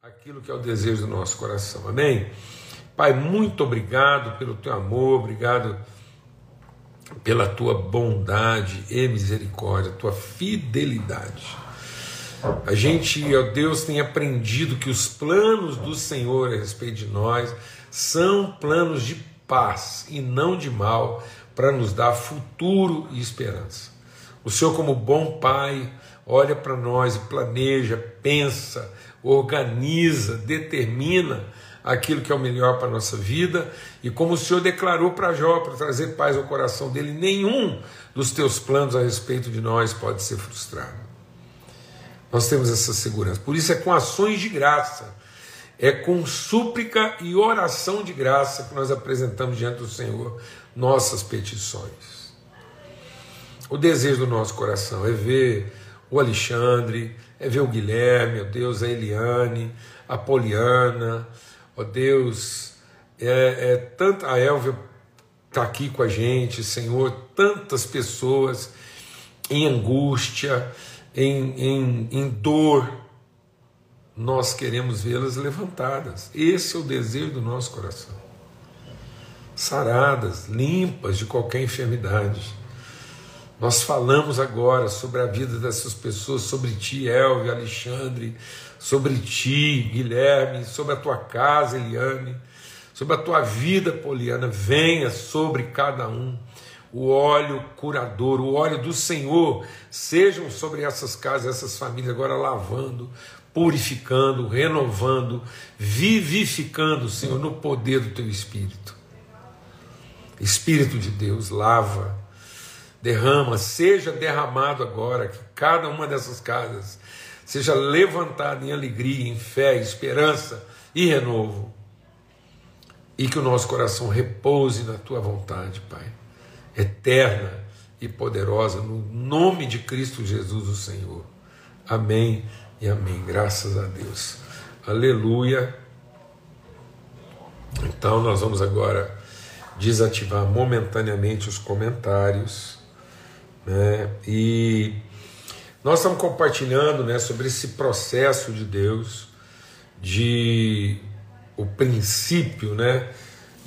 aquilo que é o desejo do nosso coração. Amém? Pai, muito obrigado pelo teu amor, obrigado pela tua bondade e misericórdia, tua fidelidade. A gente, ó Deus, tem aprendido que os planos do Senhor a respeito de nós são planos de paz e não de mal, para nos dar futuro e esperança. O Senhor, como bom Pai, olha para nós e planeja, pensa, organiza, determina aquilo que é o melhor para a nossa vida, e como o Senhor declarou para Jó, para trazer paz ao coração dele, nenhum dos teus planos a respeito de nós pode ser frustrado. Nós temos essa segurança. Por isso é com ações de graça, é com súplica e oração de graça que nós apresentamos diante do Senhor nossas petições. O desejo do nosso coração é ver o Alexandre, é ver o Guilherme, ó Deus, a Eliane, a Poliana, ó Deus, é, é tanta, a Elvia está aqui com a gente, Senhor, tantas pessoas em angústia, em, em, em dor, nós queremos vê-las levantadas. Esse é o desejo do nosso coração. Saradas, limpas de qualquer enfermidade nós falamos agora sobre a vida dessas pessoas, sobre ti, Elvio, Alexandre, sobre ti, Guilherme, sobre a tua casa, Eliane, sobre a tua vida, Poliana. Venha sobre cada um o óleo curador, o óleo do Senhor, sejam sobre essas casas, essas famílias, agora lavando, purificando, renovando, vivificando, Senhor, no poder do teu Espírito. Espírito de Deus, lava derrama, seja derramado agora, que cada uma dessas casas seja levantada em alegria, em fé, esperança e renovo. E que o nosso coração repouse na tua vontade, Pai, eterna e poderosa, no nome de Cristo Jesus, o Senhor. Amém e amém. Graças a Deus. Aleluia. Então, nós vamos agora desativar momentaneamente os comentários. Né? E nós estamos compartilhando né, sobre esse processo de Deus, de o princípio né,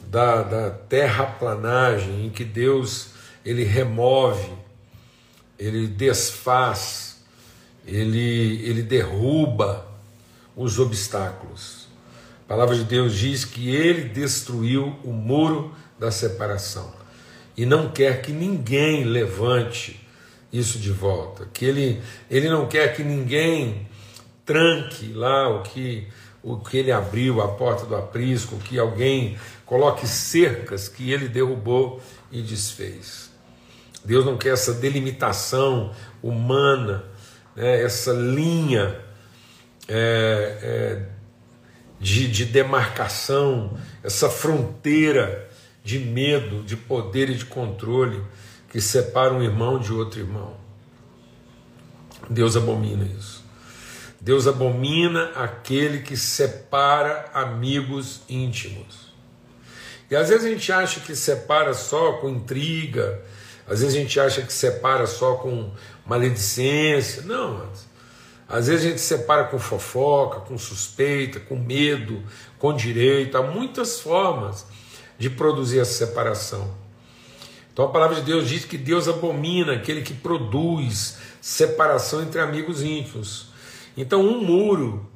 da, da terraplanagem, em que Deus ele remove, ele desfaz, ele, ele derruba os obstáculos. A palavra de Deus diz que ele destruiu o muro da separação e não quer que ninguém levante isso de volta, que ele, ele não quer que ninguém tranque lá o que o que ele abriu, a porta do aprisco, que alguém coloque cercas que ele derrubou e desfez. Deus não quer essa delimitação humana, né, essa linha é, é, de, de demarcação, essa fronteira de medo, de poder e de controle que separa um irmão de outro irmão. Deus abomina isso. Deus abomina aquele que separa amigos íntimos. E às vezes a gente acha que separa só com intriga, às vezes a gente acha que separa só com maledicência. Não, às vezes a gente separa com fofoca, com suspeita, com medo, com direito. Há muitas formas de produzir essa separação. Então a palavra de Deus diz que Deus abomina aquele que produz separação entre amigos íntimos. Então, um muro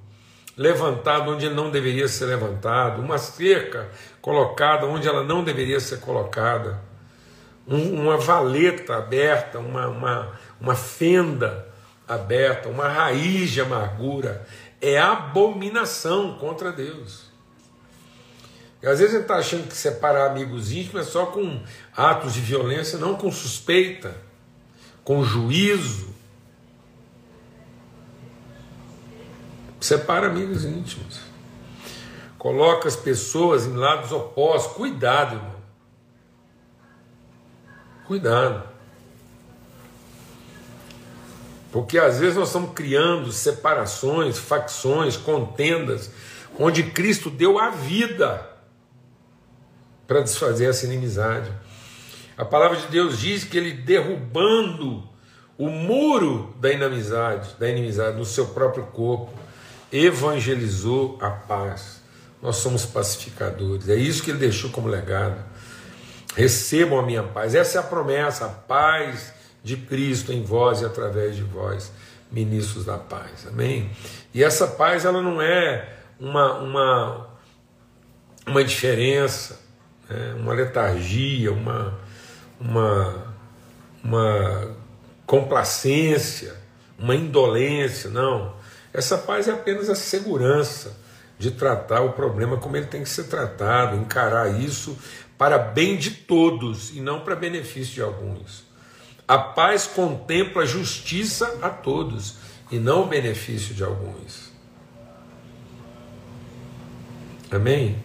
levantado onde ele não deveria ser levantado, uma cerca colocada onde ela não deveria ser colocada, um, uma valeta aberta, uma, uma, uma fenda aberta, uma raiz de amargura, é abominação contra Deus. E às vezes a gente está achando que separar amigos íntimos é só com atos de violência, não com suspeita, com juízo. Separa amigos íntimos. Coloca as pessoas em lados opostos. Cuidado, irmão. Cuidado. Porque às vezes nós estamos criando separações, facções, contendas, onde Cristo deu a vida para desfazer essa inimizade. A palavra de Deus diz que ele derrubando o muro da inimizade, da inimizade no seu próprio corpo, evangelizou a paz. Nós somos pacificadores. É isso que ele deixou como legado. Recebam a minha paz. Essa é a promessa, a paz de Cristo em vós e através de vós, ministros da paz. Amém? E essa paz ela não é uma, uma, uma diferença, né? uma letargia, uma, uma, uma complacência, uma indolência, não. Essa paz é apenas a segurança de tratar o problema como ele tem que ser tratado, encarar isso para bem de todos e não para benefício de alguns. A paz contempla a justiça a todos e não o benefício de alguns. Amém?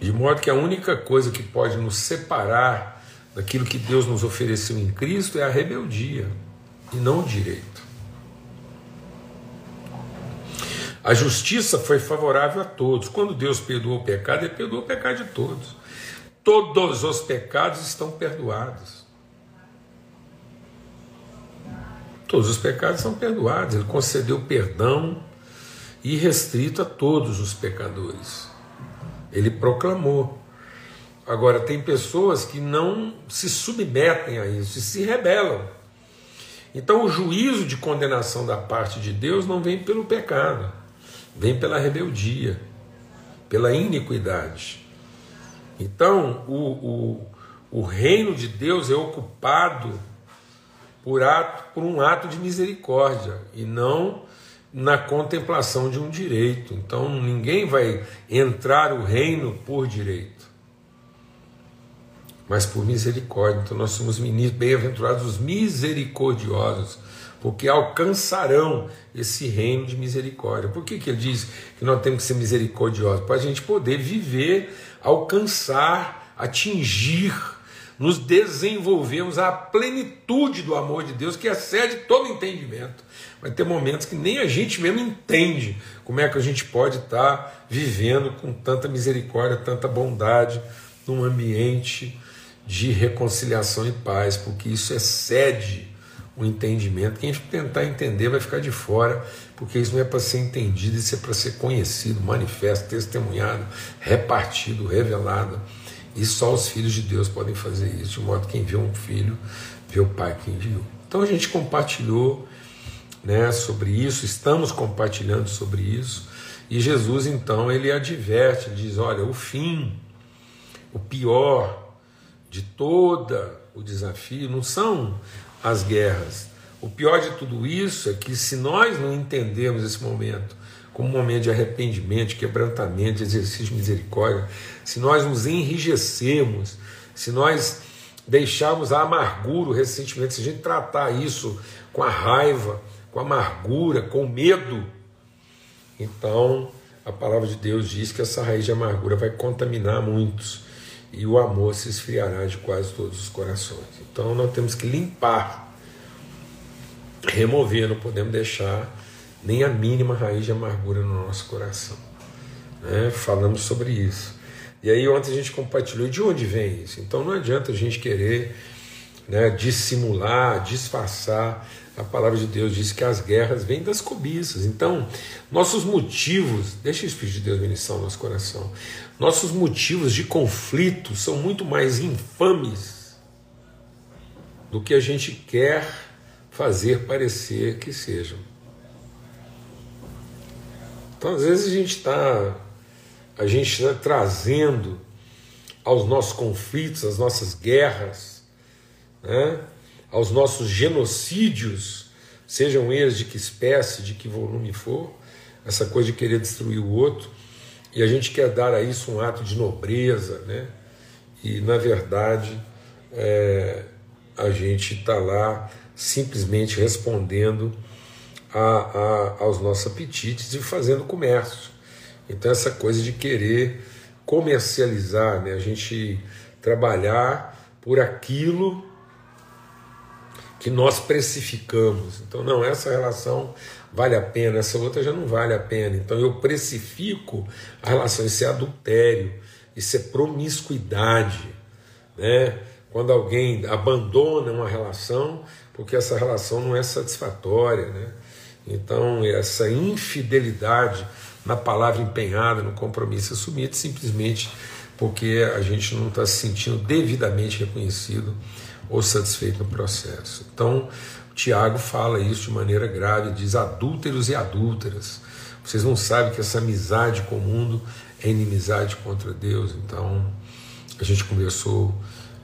De modo que a única coisa que pode nos separar daquilo que Deus nos ofereceu em Cristo é a rebeldia e não o direito. A justiça foi favorável a todos. Quando Deus perdoou o pecado, Ele perdoou o pecado de todos. Todos os pecados estão perdoados. Todos os pecados são perdoados. Ele concedeu perdão irrestrito a todos os pecadores. Ele proclamou. Agora, tem pessoas que não se submetem a isso e se rebelam. Então, o juízo de condenação da parte de Deus não vem pelo pecado, vem pela rebeldia, pela iniquidade. Então, o, o, o reino de Deus é ocupado por, ato, por um ato de misericórdia e não na contemplação de um direito. Então, ninguém vai entrar o reino por direito, mas por misericórdia. Então, nós somos bem-aventurados os misericordiosos porque alcançarão esse reino de misericórdia. Por que, que ele diz que nós temos que ser misericordiosos? Para a gente poder viver, alcançar, atingir, nos desenvolvermos a plenitude do amor de Deus que excede todo entendimento. Vai ter momentos que nem a gente mesmo entende como é que a gente pode estar vivendo com tanta misericórdia, tanta bondade, num ambiente de reconciliação e paz, porque isso excede o entendimento. Quem tentar entender vai ficar de fora, porque isso não é para ser entendido, isso é para ser conhecido, manifesto, testemunhado, repartido, revelado. E só os filhos de Deus podem fazer isso, de modo que quem vê um filho, vê o pai que enviou. Então a gente compartilhou né, sobre isso, estamos compartilhando sobre isso, e Jesus então ele adverte, ele diz: olha, o fim, o pior de toda o desafio não são as guerras. O pior de tudo isso é que se nós não entendemos esse momento como um momento de arrependimento, de quebrantamento, de exercício de misericórdia, se nós nos enrijecemos, se nós deixarmos a amargura, o ressentimento, se a gente tratar isso com a raiva, com a amargura, com medo, então a palavra de Deus diz que essa raiz de amargura vai contaminar muitos e o amor se esfriará de quase todos os corações. Então nós temos que limpar, remover, não podemos deixar nem a mínima raiz de amargura no nosso coração. Né? Falamos sobre isso. E aí ontem a gente compartilhou de onde vem isso. Então não adianta a gente querer né, dissimular, disfarçar. A palavra de Deus diz que as guerras vêm das cobiças. Então, nossos motivos, deixa o Espírito de Deus ministrar o nosso coração. Nossos motivos de conflito são muito mais infames do que a gente quer fazer parecer que sejam. Então, às vezes a gente está a gente está trazendo aos nossos conflitos, às nossas guerras, né, aos nossos genocídios, sejam eles de que espécie, de que volume for, essa coisa de querer destruir o outro, e a gente quer dar a isso um ato de nobreza, né? E na verdade é, a gente está lá simplesmente respondendo a, a, aos nossos apetites e fazendo comércio. Então essa coisa de querer comercializar, né? a gente trabalhar por aquilo que nós precificamos. Então, não, essa relação vale a pena, essa outra já não vale a pena. Então eu precifico a relação, isso é adultério, isso é promiscuidade. Né? Quando alguém abandona uma relação porque essa relação não é satisfatória, né? Então, essa infidelidade na palavra empenhada, no compromisso assumido, simplesmente porque a gente não está se sentindo devidamente reconhecido ou satisfeito no processo. Então, Tiago fala isso de maneira grave, diz adúlteros e adúlteras. Vocês não sabem que essa amizade com o mundo é inimizade contra Deus. Então, a gente conversou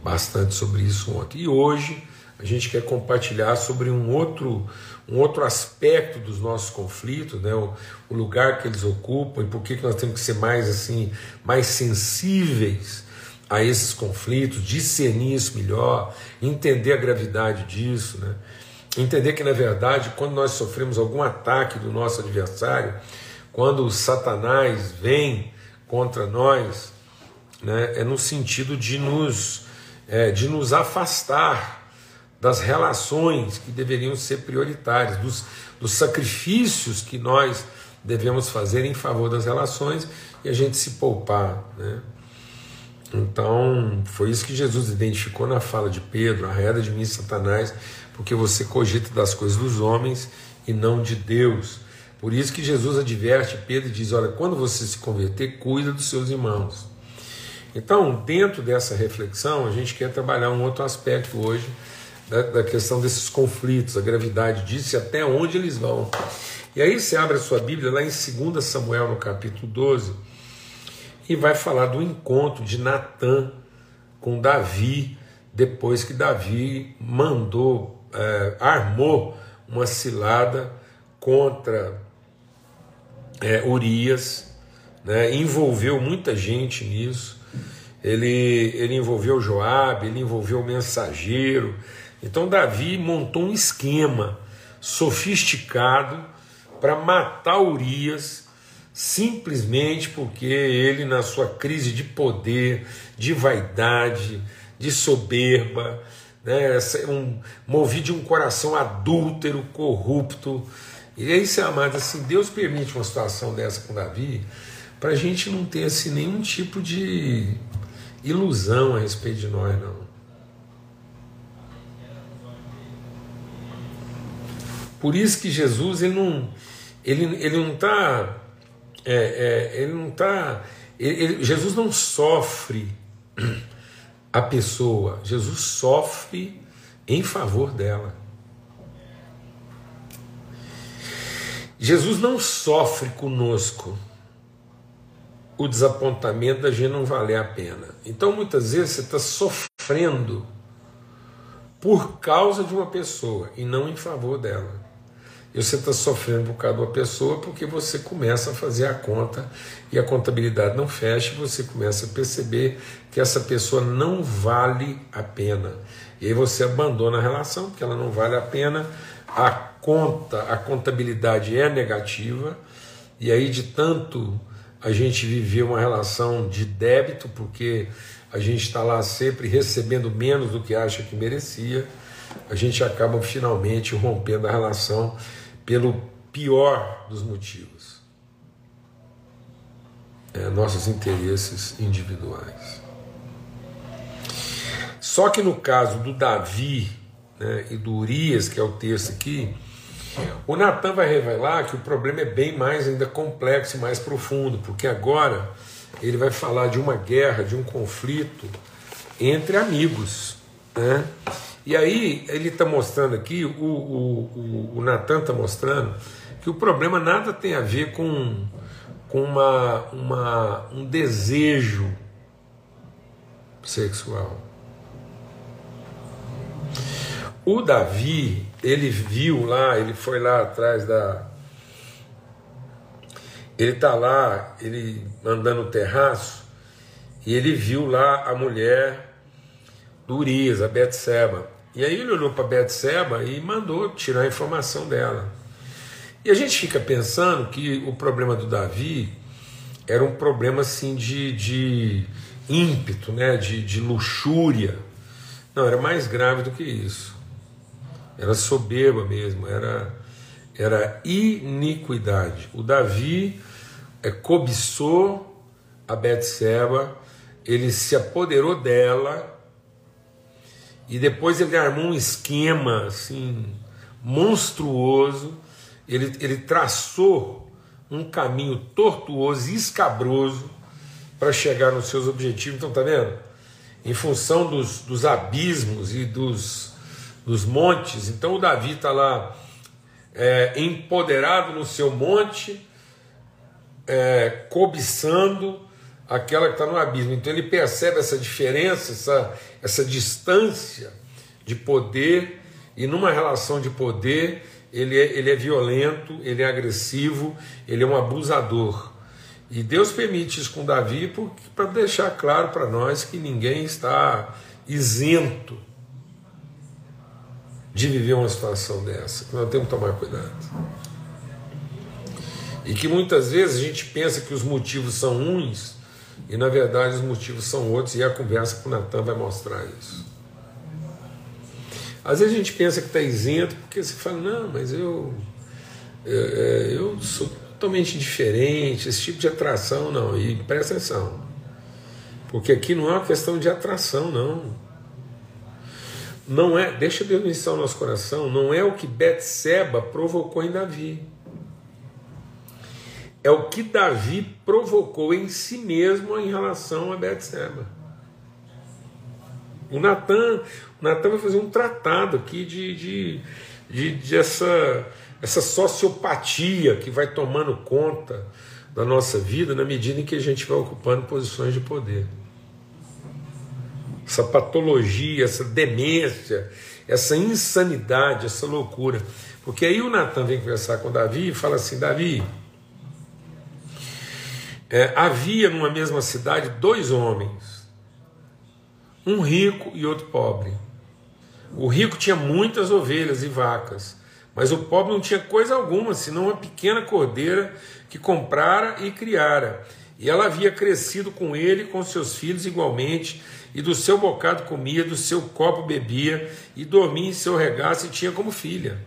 bastante sobre isso ontem. E hoje a gente quer compartilhar sobre um outro, um outro aspecto dos nossos conflitos, né? o, o lugar que eles ocupam e por que, que nós temos que ser mais assim, mais sensíveis a esses conflitos, discernir isso melhor, entender a gravidade disso, né? entender que na verdade quando nós sofremos algum ataque do nosso adversário, quando Satanás vem contra nós, né, é no sentido de nos, é, de nos afastar das relações que deveriam ser prioritárias, dos, dos sacrifícios que nós devemos fazer em favor das relações e a gente se poupar. Né? Então, foi isso que Jesus identificou na fala de Pedro: arreda de mim, Satanás, porque você cogita das coisas dos homens e não de Deus. Por isso que Jesus adverte Pedro e diz: Olha, quando você se converter, cuida dos seus irmãos. Então, dentro dessa reflexão, a gente quer trabalhar um outro aspecto hoje da, da questão desses conflitos, a gravidade disso e até onde eles vão. E aí você abre a sua Bíblia lá em 2 Samuel, no capítulo 12, e vai falar do encontro de Natã com Davi, depois que Davi mandou, é, armou uma cilada contra é, Urias, né, envolveu muita gente nisso. Ele, ele envolveu Joabe, ele envolveu o mensageiro. Então Davi montou um esquema sofisticado para matar Urias, simplesmente porque ele, na sua crise de poder, de vaidade, de soberba, né, um, movido de um coração adúltero, corrupto, e aí, se amado, assim, Deus permite uma situação dessa com Davi para a gente não ter assim, nenhum tipo de ilusão a respeito de nós, não. Por isso que Jesus ele não ele, ele não está é, é, ele não está Jesus não sofre a pessoa, Jesus sofre em favor dela. Jesus não sofre conosco o desapontamento da gente não valer a pena. Então muitas vezes você está sofrendo por causa de uma pessoa e não em favor dela. E você está sofrendo por causa de uma pessoa porque você começa a fazer a conta e a contabilidade não fecha e você começa a perceber que essa pessoa não vale a pena. E aí você abandona a relação porque ela não vale a pena. A conta, a contabilidade é negativa, e aí de tanto a gente viver uma relação de débito, porque a gente está lá sempre recebendo menos do que acha que merecia, a gente acaba finalmente rompendo a relação pelo pior dos motivos. É, nossos interesses individuais. Só que no caso do Davi né, e do Urias, que é o texto aqui, o Natan vai revelar que o problema é bem mais ainda complexo e mais profundo, porque agora ele vai falar de uma guerra, de um conflito entre amigos. Né? E aí ele está mostrando aqui, o, o, o, o Natan está mostrando que o problema nada tem a ver com, com uma, uma, um desejo sexual. O Davi, ele viu lá, ele foi lá atrás da. Ele está lá, ele andando no terraço, e ele viu lá a mulher do Urias, a Betseba. E aí ele olhou para Betseba e mandou tirar a informação dela. E a gente fica pensando que o problema do Davi era um problema assim de, de ímpeto, né? de, de luxúria. Não, era mais grave do que isso era soberba mesmo, era, era iniquidade. O Davi é, cobiçou a Betseba, ele se apoderou dela e depois ele armou um esquema assim monstruoso, ele, ele traçou um caminho tortuoso e escabroso para chegar nos seus objetivos. Então, tá vendo? Em função dos, dos abismos e dos, dos montes. Então, o Davi está lá é, empoderado no seu monte, é, cobiçando aquela que está no abismo. Então, ele percebe essa diferença, essa, essa distância de poder, e numa relação de poder, ele é, ele é violento, ele é agressivo, ele é um abusador. E Deus permite isso com Davi para deixar claro para nós que ninguém está isento de viver uma situação dessa, nós temos que tomar cuidado. E que muitas vezes a gente pensa que os motivos são uns e na verdade os motivos são outros, e a conversa com o Natan vai mostrar isso. Às vezes a gente pensa que está isento porque você fala, não, mas eu, eu, é, eu sou totalmente diferente, esse tipo de atração não. E presta atenção, porque aqui não é uma questão de atração, não. Não é, deixa Deus iniciar o nosso coração, não é o que Betseba provocou em Davi. É o que Davi provocou em si mesmo em relação a Betseba. O Natan, o Natan vai fazer um tratado aqui de, de, de, de essa essa sociopatia que vai tomando conta da nossa vida na medida em que a gente vai ocupando posições de poder. Essa patologia, essa demência, essa insanidade, essa loucura. Porque aí o Natan vem conversar com Davi e fala assim: Davi, é, havia numa mesma cidade dois homens, um rico e outro pobre. O rico tinha muitas ovelhas e vacas, mas o pobre não tinha coisa alguma, senão uma pequena cordeira que comprara e criara. E ela havia crescido com ele e com seus filhos igualmente, e do seu bocado comia, do seu copo bebia, e dormia em seu regaço e tinha como filha.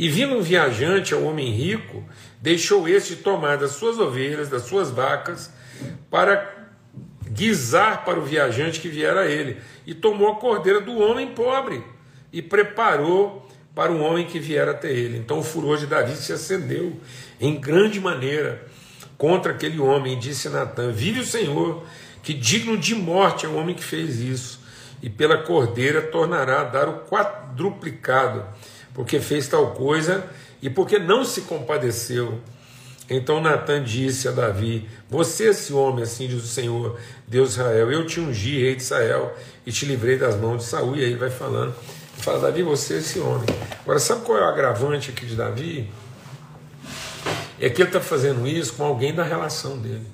E vindo um viajante ao homem rico, deixou este tomar das suas ovelhas, das suas vacas, para guisar para o viajante que viera a ele, e tomou a cordeira do homem pobre, e preparou para um homem que viera até ele. Então o furor de Davi se acendeu em grande maneira contra aquele homem, e disse Natan: Vive o Senhor, que digno de morte é o homem que fez isso, e pela cordeira tornará a dar o quadruplicado, porque fez tal coisa e porque não se compadeceu. Então Natan disse a Davi: Você, esse homem, assim diz o Senhor, Deus Israel, eu te ungi, rei de Israel, e te livrei das mãos de Saul. E aí vai falando Fala, Davi, você esse homem. Agora, sabe qual é o agravante aqui de Davi? É que ele está fazendo isso com alguém da relação dele.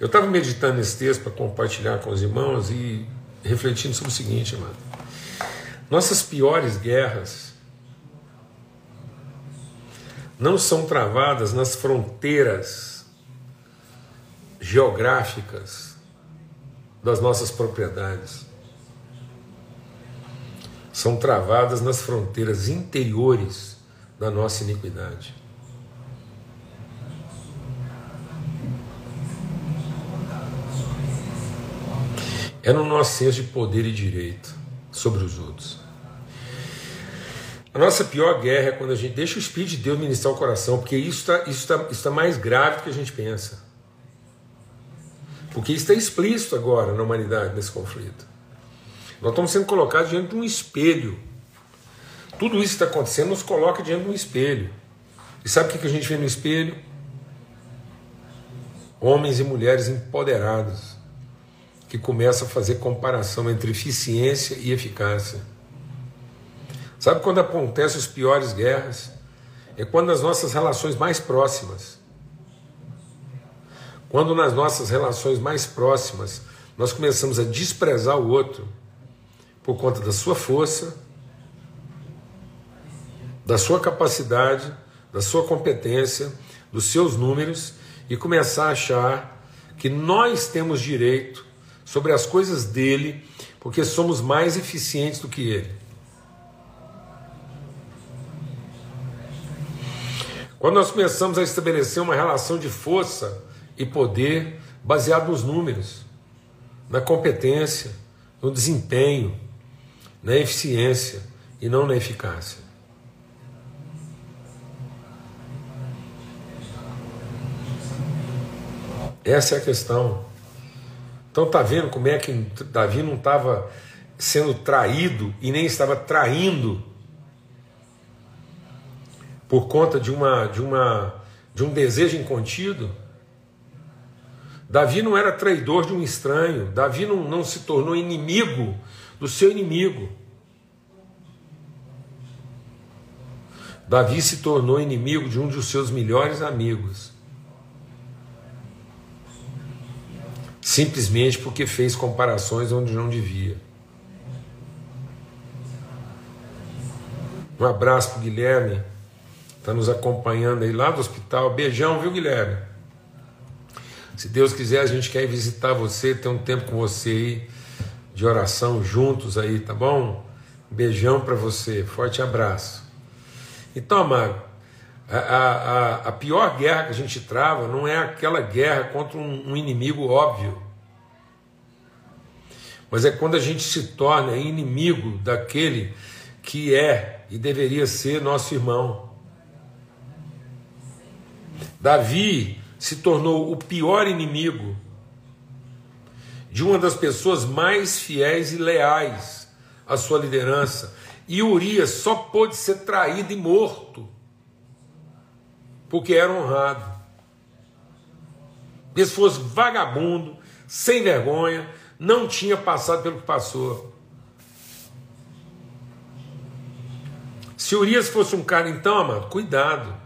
Eu estava meditando nesse texto para compartilhar com os irmãos e refletindo sobre o seguinte, mano. Nossas piores guerras não são travadas nas fronteiras geográficas das nossas propriedades. São travadas nas fronteiras interiores da nossa iniquidade. É no nosso senso de poder e direito sobre os outros. A nossa pior guerra é quando a gente deixa o Espírito de Deus ministrar o coração, porque isso está isso tá, isso tá mais grave do que a gente pensa. Porque isso está explícito agora na humanidade nesse conflito. Nós estamos sendo colocados diante de um espelho. Tudo isso que está acontecendo nos coloca diante de um espelho. E sabe o que a gente vê no espelho? Homens e mulheres empoderados que começam a fazer comparação entre eficiência e eficácia. Sabe quando acontecem as piores guerras? É quando as nossas relações mais próximas quando nas nossas relações mais próximas nós começamos a desprezar o outro por conta da sua força, da sua capacidade, da sua competência, dos seus números e começar a achar que nós temos direito sobre as coisas dele porque somos mais eficientes do que ele. Quando nós começamos a estabelecer uma relação de força e poder baseado nos números. na competência, no desempenho, na eficiência e não na eficácia. Essa é a questão. Então tá vendo como é que Davi não estava sendo traído e nem estava traindo por conta de uma de uma de um desejo incontido? Davi não era traidor de um estranho, Davi não, não se tornou inimigo do seu inimigo. Davi se tornou inimigo de um dos seus melhores amigos. Simplesmente porque fez comparações onde não devia. Um abraço para Guilherme, está nos acompanhando aí lá do hospital. Beijão, viu, Guilherme? Se Deus quiser, a gente quer ir visitar você, ter um tempo com você aí, de oração juntos aí, tá bom? Beijão para você, forte abraço. Então, amado, a, a, a, pior guerra que a gente trava não é aquela guerra contra um, um inimigo óbvio, mas é quando a gente se torna inimigo daquele que é e deveria ser nosso irmão. Davi se tornou o pior inimigo de uma das pessoas mais fiéis e leais à sua liderança. E Urias só pôde ser traído e morto porque era honrado. Se fosse vagabundo, sem vergonha, não tinha passado pelo que passou. Se Urias fosse um cara, então, amado, cuidado.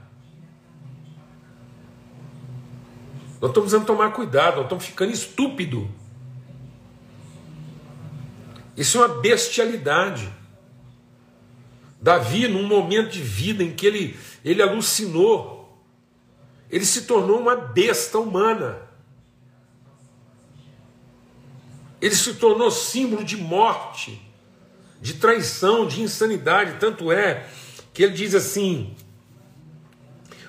Nós estamos precisando tomar cuidado, nós estamos ficando estúpido. Isso é uma bestialidade. Davi, num momento de vida em que ele, ele alucinou, ele se tornou uma besta humana. Ele se tornou símbolo de morte, de traição, de insanidade. Tanto é que ele diz assim: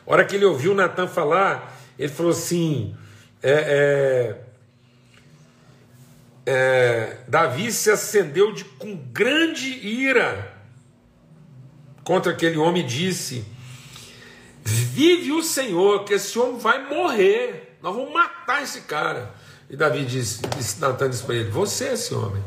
hora que ele ouviu Natan falar, ele falou assim: é, é, é, Davi se acendeu de, com grande ira contra aquele homem e disse: Vive o Senhor, que esse homem vai morrer, nós vamos matar esse cara. E Davi disse, disse Natan disse para ele: Você é esse homem.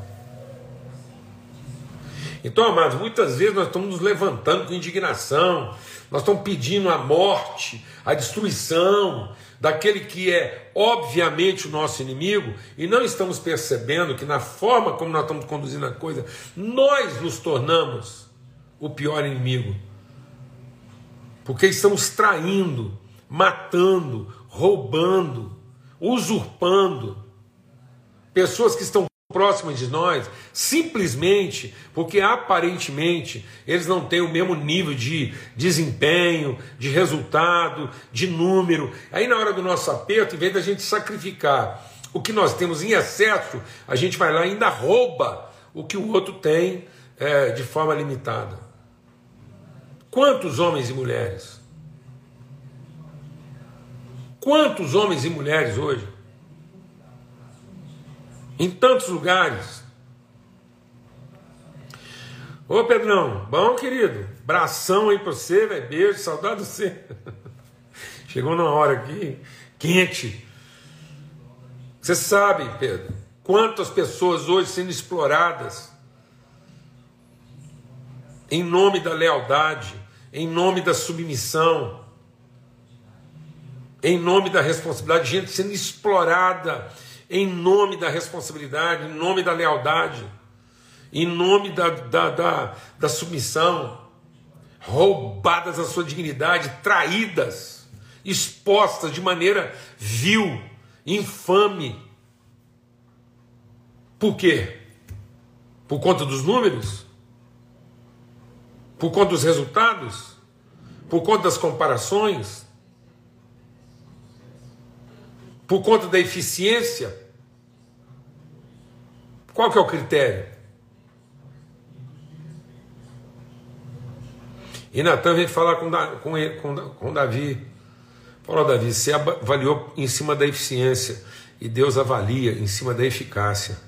Então, amados, muitas vezes nós estamos nos levantando com indignação, nós estamos pedindo a morte, a destruição daquele que é obviamente o nosso inimigo e não estamos percebendo que na forma como nós estamos conduzindo a coisa, nós nos tornamos o pior inimigo. Porque estamos traindo, matando, roubando, usurpando pessoas que estão próximas de nós, simplesmente porque aparentemente eles não têm o mesmo nível de desempenho, de resultado, de número. Aí na hora do nosso aperto, em vez da gente sacrificar o que nós temos em excesso, a gente vai lá e ainda rouba o que o outro tem é, de forma limitada. Quantos homens e mulheres? Quantos homens e mulheres hoje em tantos lugares. Ô Pedrão, bom querido, bração aí pra você, beijo, saudade de você. Chegou numa hora aqui, quente. Você sabe, Pedro, quantas pessoas hoje sendo exploradas em nome da lealdade, em nome da submissão, em nome da responsabilidade, gente sendo explorada em nome da responsabilidade, em nome da lealdade, em nome da, da, da, da submissão, roubadas a sua dignidade, traídas, expostas de maneira vil, infame. Por quê? Por conta dos números? Por conta dos resultados? Por conta das comparações? Por conta da eficiência? Qual que é o critério? E Natan vem falar com, com, com, com Davi. Falou, Davi, você avaliou em cima da eficiência. e Deus avalia em cima da eficácia.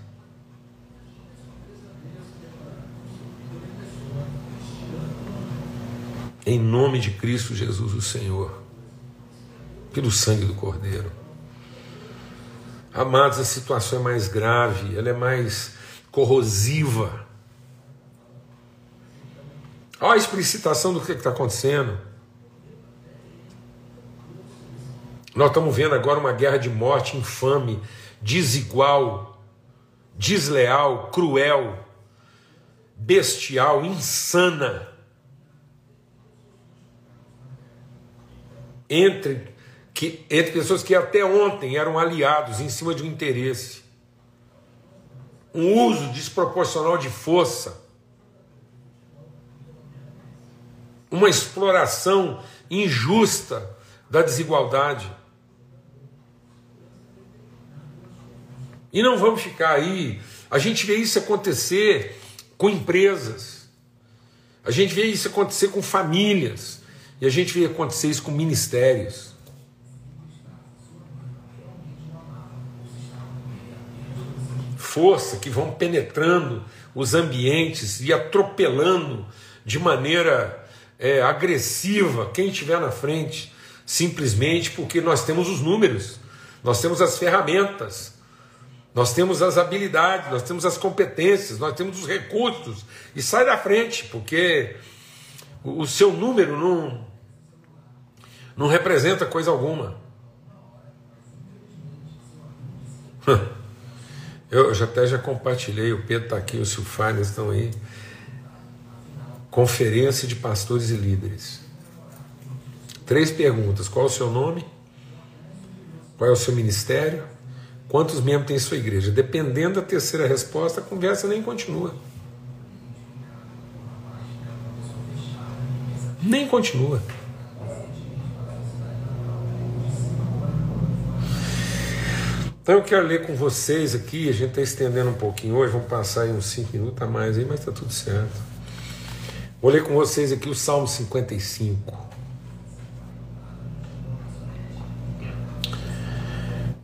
Em nome de Cristo Jesus, o Senhor, pelo sangue do Cordeiro. Amados, a situação é mais grave, ela é mais corrosiva. Olha a explicitação do que está acontecendo. Nós estamos vendo agora uma guerra de morte infame, desigual, desleal, cruel, bestial, insana. Entre, que, entre pessoas que até ontem eram aliados em cima de um interesse. Um uso desproporcional de força uma exploração injusta da desigualdade. E não vamos ficar aí. A gente vê isso acontecer com empresas, a gente vê isso acontecer com famílias, e a gente vê acontecer isso com ministérios. Força que vão penetrando os ambientes e atropelando de maneira é, agressiva quem estiver na frente, simplesmente porque nós temos os números, nós temos as ferramentas, nós temos as habilidades, nós temos as competências, nós temos os recursos, e sai da frente, porque o, seu número não, não representa coisa alguma. Eu já até já compartilhei, o Pedro está aqui, o Silfane estão aí. Conferência de Pastores e Líderes. Três perguntas: qual é o seu nome? Qual é o seu ministério? Quantos membros tem sua igreja? Dependendo da terceira resposta, a conversa nem continua. Nem continua. Então eu quero ler com vocês aqui, a gente está estendendo um pouquinho hoje, vamos passar aí uns 5 minutos a mais aí, mas está tudo certo. Vou ler com vocês aqui o Salmo 55.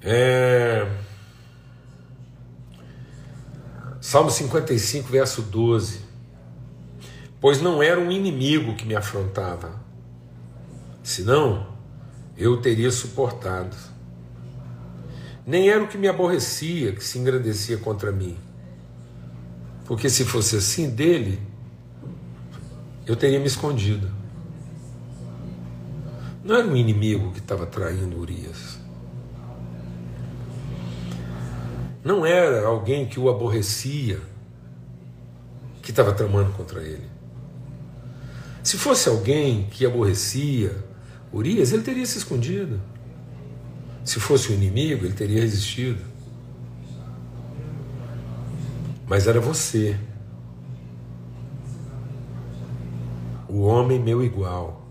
É... Salmo 55, verso 12. Pois não era um inimigo que me afrontava, senão eu teria suportado. Nem era o que me aborrecia, que se engrandecia contra mim. Porque se fosse assim dele, eu teria me escondido. Não era um inimigo que estava traindo Urias. Não era alguém que o aborrecia que estava tramando contra ele. Se fosse alguém que aborrecia Urias, ele teria se escondido. Se fosse um inimigo, ele teria resistido. Mas era você o homem meu igual,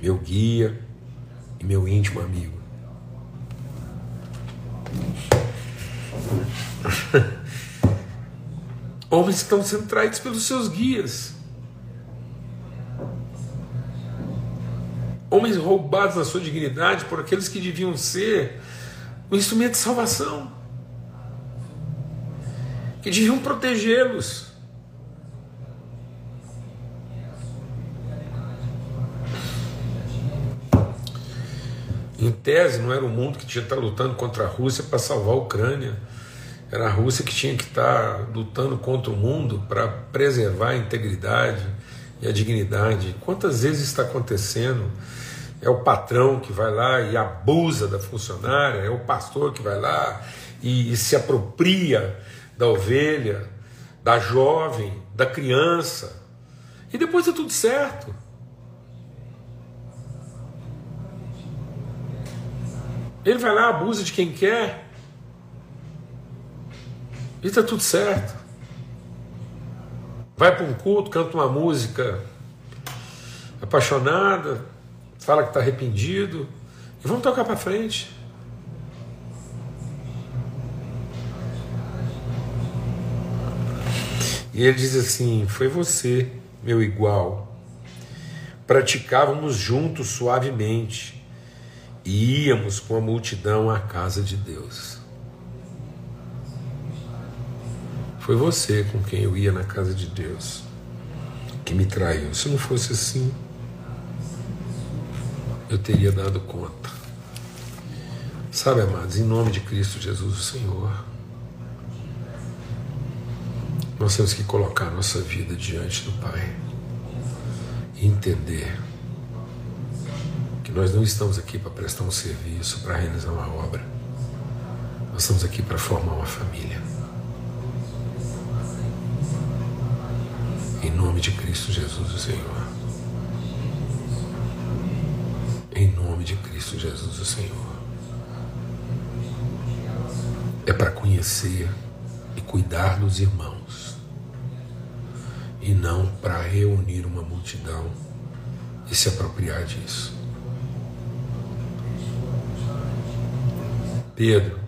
meu guia e meu íntimo amigo. Homens estão sendo traídos pelos seus guias. Homens roubados na sua dignidade por aqueles que deviam ser o instrumento de salvação, que deviam protegê-los. Em tese, não era o mundo que tinha que estar lutando contra a Rússia para salvar a Ucrânia. Era a Rússia que tinha que estar lutando contra o mundo para preservar a integridade e a dignidade. Quantas vezes está acontecendo? É o patrão que vai lá e abusa da funcionária, é o pastor que vai lá e, e se apropria da ovelha, da jovem, da criança. E depois é tudo certo. Ele vai lá, abusa de quem quer. E está tudo certo. Vai para um culto, canta uma música apaixonada, fala que está arrependido. E vamos tocar para frente. E ele diz assim: Foi você, meu igual. Praticávamos juntos suavemente e íamos com a multidão à casa de Deus. Foi você com quem eu ia na casa de Deus que me traiu. Se não fosse assim, eu teria dado conta. Sabe, amados, em nome de Cristo Jesus, o Senhor, nós temos que colocar nossa vida diante do Pai e entender que nós não estamos aqui para prestar um serviço, para realizar uma obra. Nós estamos aqui para formar uma família. Nome de Cristo Jesus, o Senhor. Em nome de Cristo Jesus, o Senhor. É para conhecer e cuidar dos irmãos, e não para reunir uma multidão e se apropriar disso. Pedro,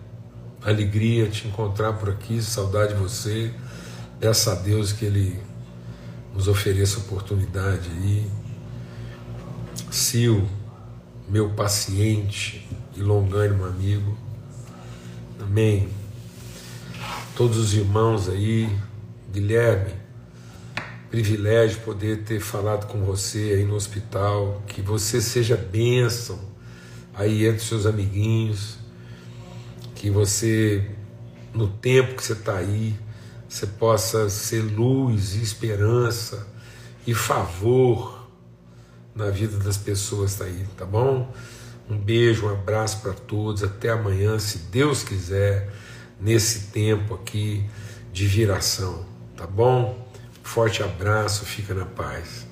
alegria te encontrar por aqui, saudade de você. Peça a Deus que Ele nos ofereça oportunidade aí. Sil, meu paciente e longânimo amigo. Amém. Todos os irmãos aí, Guilherme, privilégio poder ter falado com você aí no hospital, que você seja bênção aí entre seus amiguinhos, que você, no tempo que você está aí, você possa ser luz e esperança e favor na vida das pessoas tá aí, tá bom? Um beijo, um abraço para todos, até amanhã, se Deus quiser, nesse tempo aqui de viração, tá bom? Forte abraço, fica na paz.